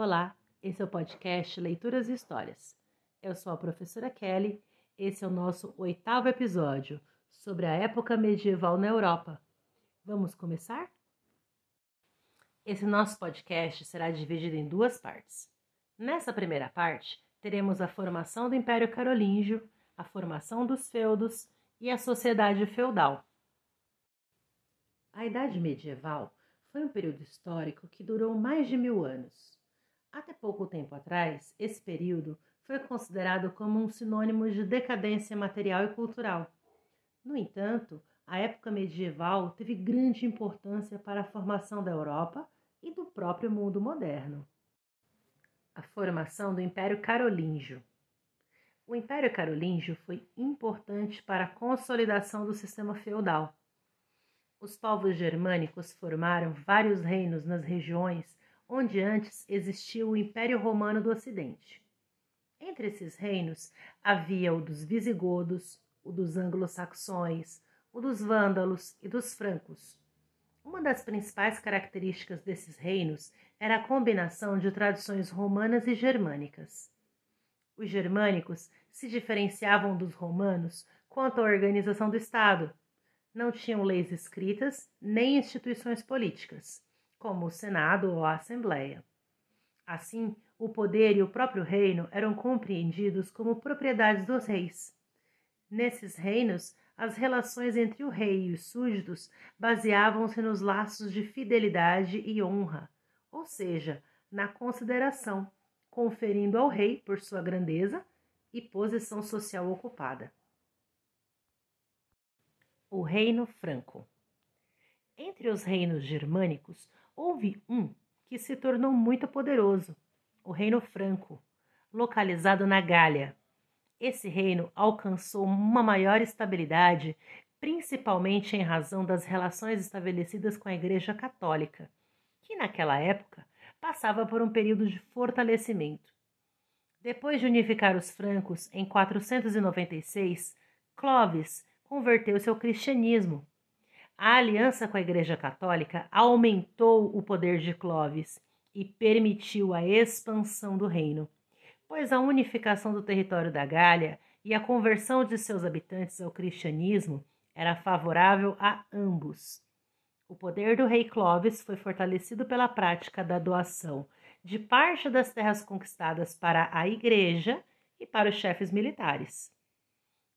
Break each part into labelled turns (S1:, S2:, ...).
S1: Olá, esse é o podcast Leituras e Histórias. Eu sou a professora Kelly. Esse é o nosso oitavo episódio sobre a época medieval na Europa. Vamos começar? Esse nosso podcast será dividido em duas partes. Nessa primeira parte, teremos a formação do Império Carolíngio, a formação dos feudos e a sociedade feudal. A Idade Medieval foi um período histórico que durou mais de mil anos. Até pouco tempo atrás, esse período foi considerado como um sinônimo de decadência material e cultural. No entanto, a época medieval teve grande importância para a formação da Europa e do próprio mundo moderno. A formação do Império Carolíngio. O Império Carolíngio foi importante para a consolidação do sistema feudal. Os povos germânicos formaram vários reinos nas regiões onde antes existia o Império Romano do Ocidente. Entre esses reinos havia o dos visigodos, o dos anglo-saxões, o dos vândalos e dos francos. Uma das principais características desses reinos era a combinação de tradições romanas e germânicas. Os germânicos se diferenciavam dos romanos quanto à organização do Estado. Não tinham leis escritas nem instituições políticas como o Senado ou a Assembleia. Assim, o poder e o próprio reino eram compreendidos como propriedades dos reis. Nesses reinos, as relações entre o rei e os súditos baseavam-se nos laços de fidelidade e honra, ou seja, na consideração, conferindo ao rei por sua grandeza e posição social ocupada. O Reino Franco. Entre os reinos germânicos, houve um que se tornou muito poderoso, o Reino Franco, localizado na Gália. Esse reino alcançou uma maior estabilidade, principalmente em razão das relações estabelecidas com a Igreja Católica, que naquela época passava por um período de fortalecimento. Depois de unificar os francos em 496, Clovis converteu-se ao cristianismo a aliança com a Igreja Católica aumentou o poder de Clovis e permitiu a expansão do reino, pois a unificação do território da Gália e a conversão de seus habitantes ao cristianismo era favorável a ambos. O poder do rei Clovis foi fortalecido pela prática da doação de parte das terras conquistadas para a Igreja e para os chefes militares.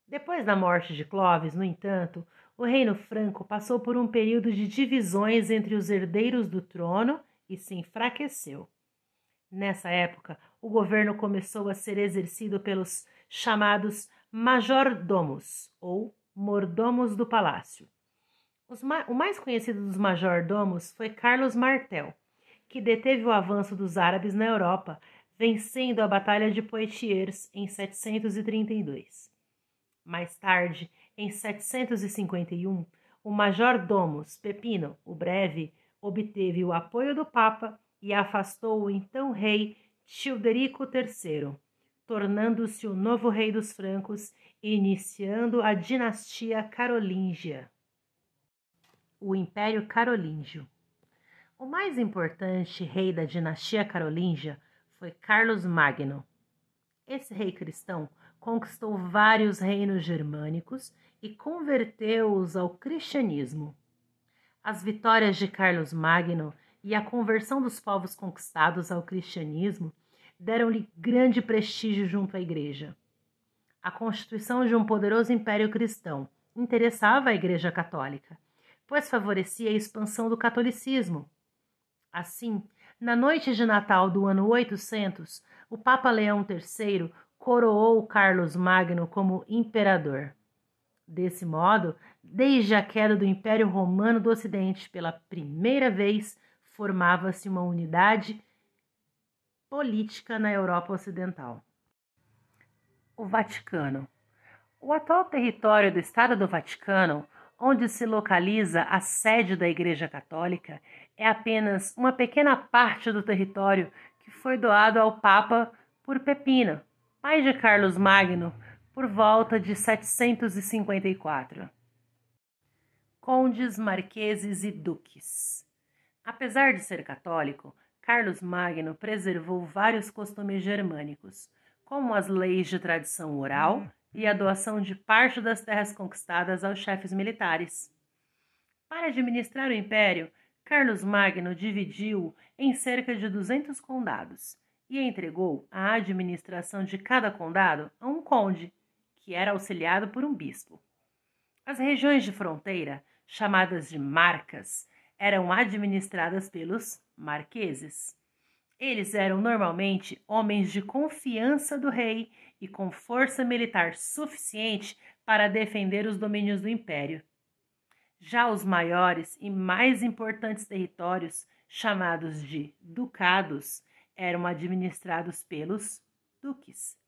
S1: Depois da morte de Clovis, no entanto, o reino franco passou por um período de divisões entre os herdeiros do trono e se enfraqueceu. Nessa época, o governo começou a ser exercido pelos chamados majordomos ou mordomos do palácio. Ma o mais conhecido dos majordomos foi Carlos Martel, que deteve o avanço dos árabes na Europa, vencendo a Batalha de Poitiers em 732. Mais tarde, em 751, o major-domus Pepino, o Breve, obteve o apoio do Papa e afastou o então rei Childerico III, tornando-se o novo rei dos francos e iniciando a dinastia carolíngia. O Império Carolíngio. O mais importante rei da dinastia carolíngia foi Carlos Magno. Esse rei cristão conquistou vários reinos germânicos e converteu-os ao cristianismo. As vitórias de Carlos Magno e a conversão dos povos conquistados ao cristianismo deram-lhe grande prestígio junto à Igreja. A constituição de um poderoso império cristão interessava a Igreja Católica, pois favorecia a expansão do catolicismo. Assim, na noite de Natal do ano 800, o Papa Leão III coroou Carlos Magno como imperador. Desse modo, desde a queda do Império Romano do Ocidente, pela primeira vez formava-se uma unidade política na Europa Ocidental. O Vaticano. O atual território do Estado do Vaticano, onde se localiza a sede da Igreja Católica, é apenas uma pequena parte do território que foi doado ao Papa por Pepino, pai de Carlos Magno, por volta de 754. Condes, marqueses e duques. Apesar de ser católico, Carlos Magno preservou vários costumes germânicos, como as leis de tradição oral e a doação de parte das terras conquistadas aos chefes militares. Para administrar o império, Carlos Magno dividiu em cerca de 200 condados e entregou a administração de cada condado a um conde, que era auxiliado por um bispo. As regiões de fronteira, chamadas de marcas, eram administradas pelos marqueses. Eles eram normalmente homens de confiança do rei e com força militar suficiente para defender os domínios do império. Já os maiores e mais importantes territórios, chamados de ducados, eram administrados pelos duques.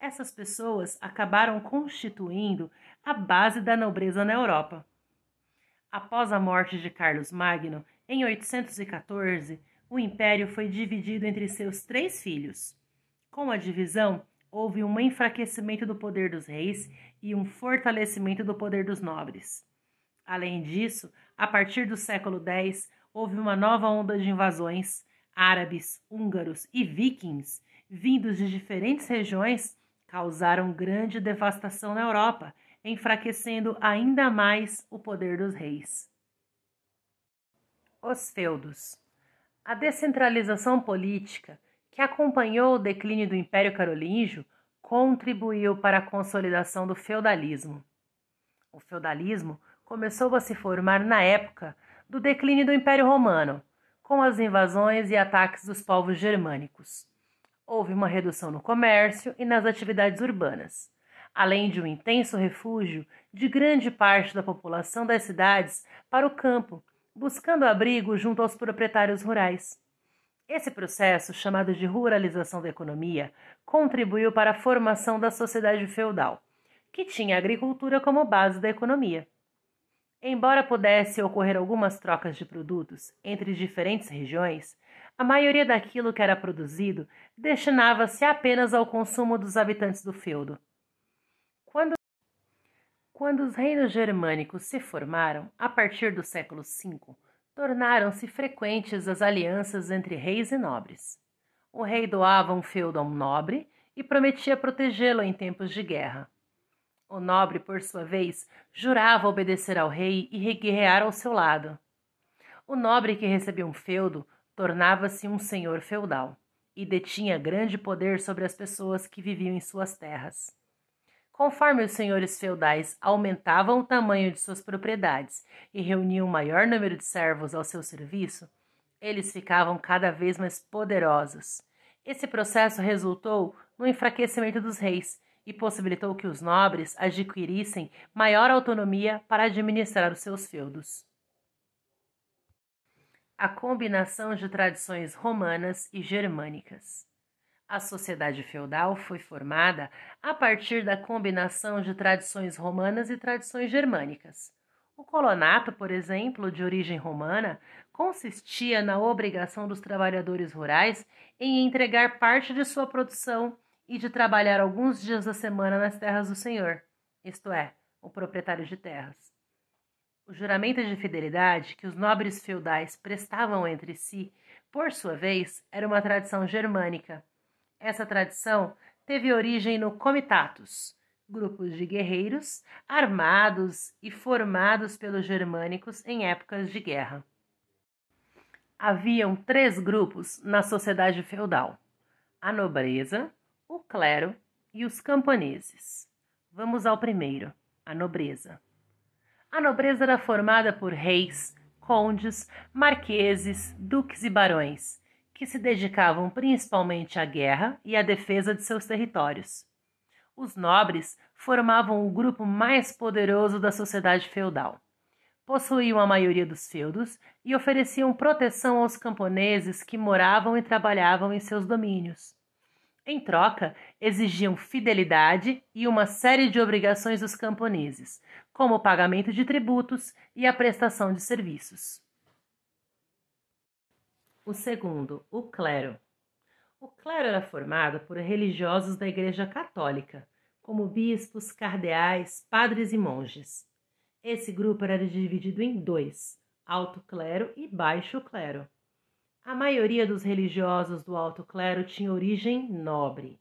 S1: Essas pessoas acabaram constituindo a base da nobreza na Europa. Após a morte de Carlos Magno, em 814, o império foi dividido entre seus três filhos. Com a divisão, houve um enfraquecimento do poder dos reis e um fortalecimento do poder dos nobres. Além disso, a partir do século X, houve uma nova onda de invasões. Árabes, húngaros e vikings, vindos de diferentes regiões, causaram grande devastação na Europa enfraquecendo ainda mais o poder dos reis. Os feudos. A descentralização política, que acompanhou o declínio do Império Carolíngio, contribuiu para a consolidação do feudalismo. O feudalismo começou a se formar na época do declínio do Império Romano, com as invasões e ataques dos povos germânicos. Houve uma redução no comércio e nas atividades urbanas além de um intenso refúgio de grande parte da população das cidades para o campo, buscando abrigo junto aos proprietários rurais. Esse processo, chamado de ruralização da economia, contribuiu para a formação da sociedade feudal, que tinha a agricultura como base da economia. Embora pudesse ocorrer algumas trocas de produtos entre diferentes regiões, a maioria daquilo que era produzido destinava-se apenas ao consumo dos habitantes do feudo. Quando, quando os reinos germânicos se formaram, a partir do século V, tornaram-se frequentes as alianças entre reis e nobres. O rei doava um feudo a um nobre e prometia protegê-lo em tempos de guerra. O nobre, por sua vez, jurava obedecer ao rei e guerrear ao seu lado. O nobre que recebia um feudo tornava-se um senhor feudal e detinha grande poder sobre as pessoas que viviam em suas terras. Conforme os senhores feudais aumentavam o tamanho de suas propriedades e reuniam um maior número de servos ao seu serviço, eles ficavam cada vez mais poderosos. Esse processo resultou no enfraquecimento dos reis e possibilitou que os nobres adquirissem maior autonomia para administrar os seus feudos. A combinação de tradições romanas e germânicas. A sociedade feudal foi formada a partir da combinação de tradições romanas e tradições germânicas. O colonato, por exemplo, de origem romana, consistia na obrigação dos trabalhadores rurais em entregar parte de sua produção e de trabalhar alguns dias da semana nas terras do senhor, isto é, o proprietário de terras. O juramento de fidelidade que os nobres feudais prestavam entre si, por sua vez, era uma tradição germânica essa tradição teve origem no comitatus, grupos de guerreiros armados e formados pelos germânicos em épocas de guerra. Haviam três grupos na sociedade feudal: a nobreza, o clero e os camponeses. Vamos ao primeiro, a nobreza. A nobreza era formada por reis, condes, marqueses, duques e barões que se dedicavam principalmente à guerra e à defesa de seus territórios. Os nobres formavam o grupo mais poderoso da sociedade feudal. Possuíam a maioria dos feudos e ofereciam proteção aos camponeses que moravam e trabalhavam em seus domínios. Em troca, exigiam fidelidade e uma série de obrigações dos camponeses, como o pagamento de tributos e a prestação de serviços. O segundo, o clero. O clero era formado por religiosos da Igreja Católica, como bispos, cardeais, padres e monges. Esse grupo era dividido em dois, alto clero e baixo clero. A maioria dos religiosos do alto clero tinha origem nobre.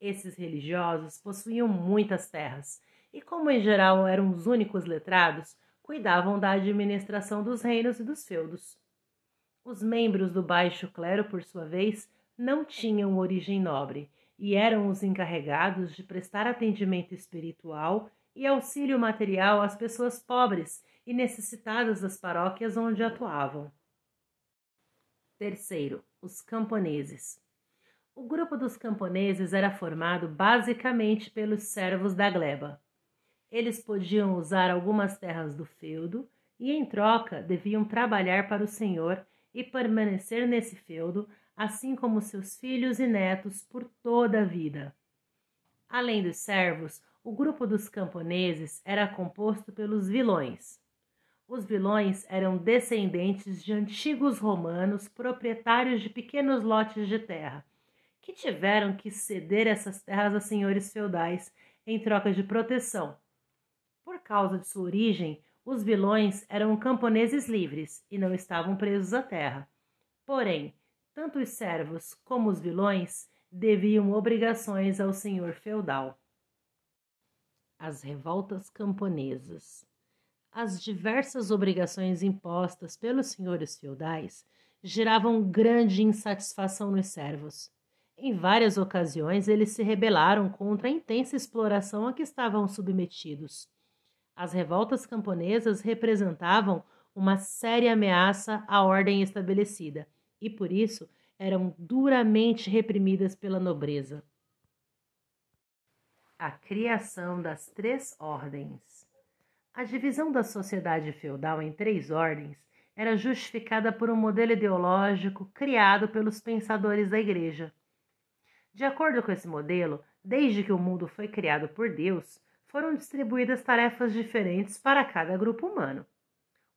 S1: Esses religiosos possuíam muitas terras e, como em geral eram os únicos letrados, cuidavam da administração dos reinos e dos feudos. Os membros do baixo clero, por sua vez, não tinham origem nobre e eram os encarregados de prestar atendimento espiritual e auxílio material às pessoas pobres e necessitadas das paróquias onde atuavam. Terceiro, os camponeses. O grupo dos camponeses era formado basicamente pelos servos da gleba. Eles podiam usar algumas terras do feudo e, em troca, deviam trabalhar para o senhor e permanecer nesse feudo, assim como seus filhos e netos, por toda a vida. Além dos servos, o grupo dos camponeses era composto pelos vilões. Os vilões eram descendentes de antigos romanos proprietários de pequenos lotes de terra, que tiveram que ceder essas terras a senhores feudais em troca de proteção, por causa de sua origem, os vilões eram camponeses livres e não estavam presos à terra. Porém, tanto os servos como os vilões deviam obrigações ao senhor feudal. As revoltas camponesas. As diversas obrigações impostas pelos senhores feudais geravam grande insatisfação nos servos. Em várias ocasiões, eles se rebelaram contra a intensa exploração a que estavam submetidos. As revoltas camponesas representavam uma séria ameaça à ordem estabelecida e, por isso, eram duramente reprimidas pela nobreza. A criação das três ordens. A divisão da sociedade feudal em três ordens era justificada por um modelo ideológico criado pelos pensadores da Igreja. De acordo com esse modelo, desde que o mundo foi criado por Deus, foram distribuídas tarefas diferentes para cada grupo humano.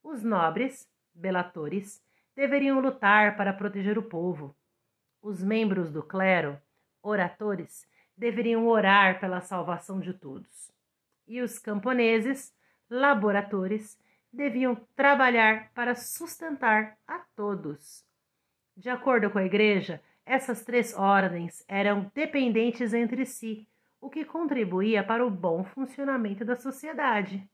S1: Os nobres, belatores, deveriam lutar para proteger o povo. Os membros do clero, oratores, deveriam orar pela salvação de todos. E os camponeses, laboratores, deviam trabalhar para sustentar a todos. De acordo com a Igreja, essas três ordens eram dependentes entre si o que contribuía para o bom funcionamento da sociedade.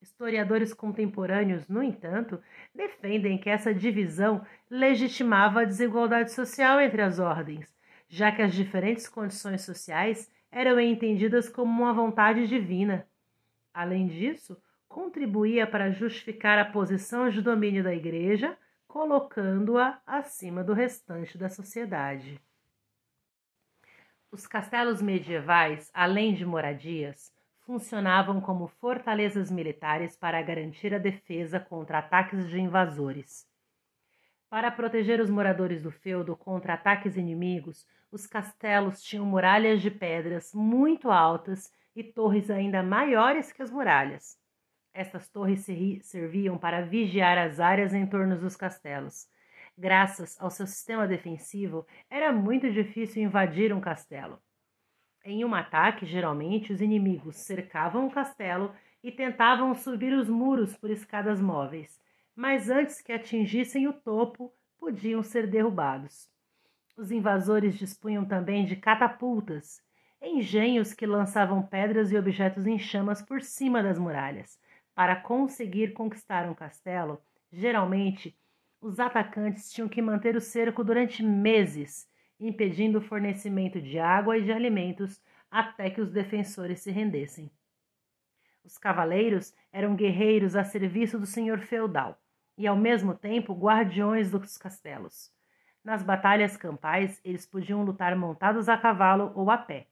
S1: Historiadores contemporâneos, no entanto, defendem que essa divisão legitimava a desigualdade social entre as ordens, já que as diferentes condições sociais eram entendidas como uma vontade divina. Além disso, contribuía para justificar a posição de domínio da Igreja, colocando-a acima do restante da sociedade. Os castelos medievais, além de moradias, funcionavam como fortalezas militares para garantir a defesa contra ataques de invasores. Para proteger os moradores do feudo contra ataques inimigos, os castelos tinham muralhas de pedras muito altas e torres ainda maiores que as muralhas. Estas torres serviam para vigiar as áreas em torno dos castelos, Graças ao seu sistema defensivo, era muito difícil invadir um castelo. Em um ataque, geralmente, os inimigos cercavam o castelo e tentavam subir os muros por escadas móveis, mas antes que atingissem o topo, podiam ser derrubados. Os invasores dispunham também de catapultas, engenhos que lançavam pedras e objetos em chamas por cima das muralhas. Para conseguir conquistar um castelo, geralmente os atacantes tinham que manter o cerco durante meses, impedindo o fornecimento de água e de alimentos até que os defensores se rendessem. Os cavaleiros eram guerreiros a serviço do senhor feudal e, ao mesmo tempo, guardiões dos castelos. Nas batalhas campais, eles podiam lutar montados a cavalo ou a pé.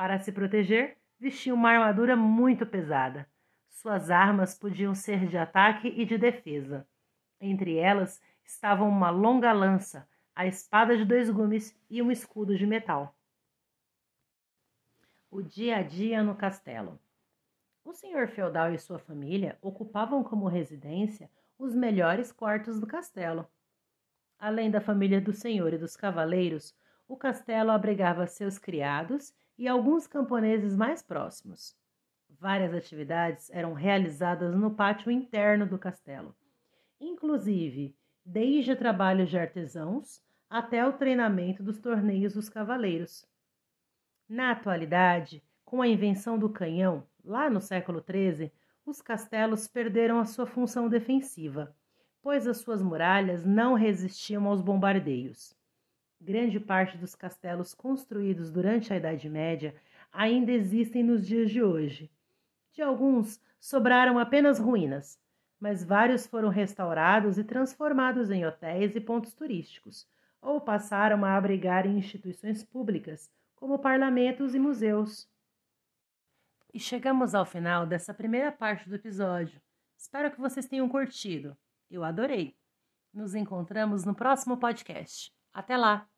S1: Para se proteger, vestiam uma armadura muito pesada. Suas armas podiam ser de ataque e de defesa. Entre elas estavam uma longa lança, a espada de dois gumes e um escudo de metal. O dia a dia no castelo. O senhor feudal e sua família ocupavam como residência os melhores quartos do castelo. Além da família do senhor e dos cavaleiros, o castelo abrigava seus criados e alguns camponeses mais próximos. Várias atividades eram realizadas no pátio interno do castelo, inclusive desde trabalhos de artesãos até o treinamento dos torneios dos cavaleiros. Na atualidade, com a invenção do canhão, lá no século XIII, os castelos perderam a sua função defensiva, pois as suas muralhas não resistiam aos bombardeios. Grande parte dos castelos construídos durante a Idade Média ainda existem nos dias de hoje. De alguns sobraram apenas ruínas, mas vários foram restaurados e transformados em hotéis e pontos turísticos, ou passaram a abrigar instituições públicas, como parlamentos e museus. E chegamos ao final dessa primeira parte do episódio. Espero que vocês tenham curtido. Eu adorei. Nos encontramos no próximo podcast. Até lá!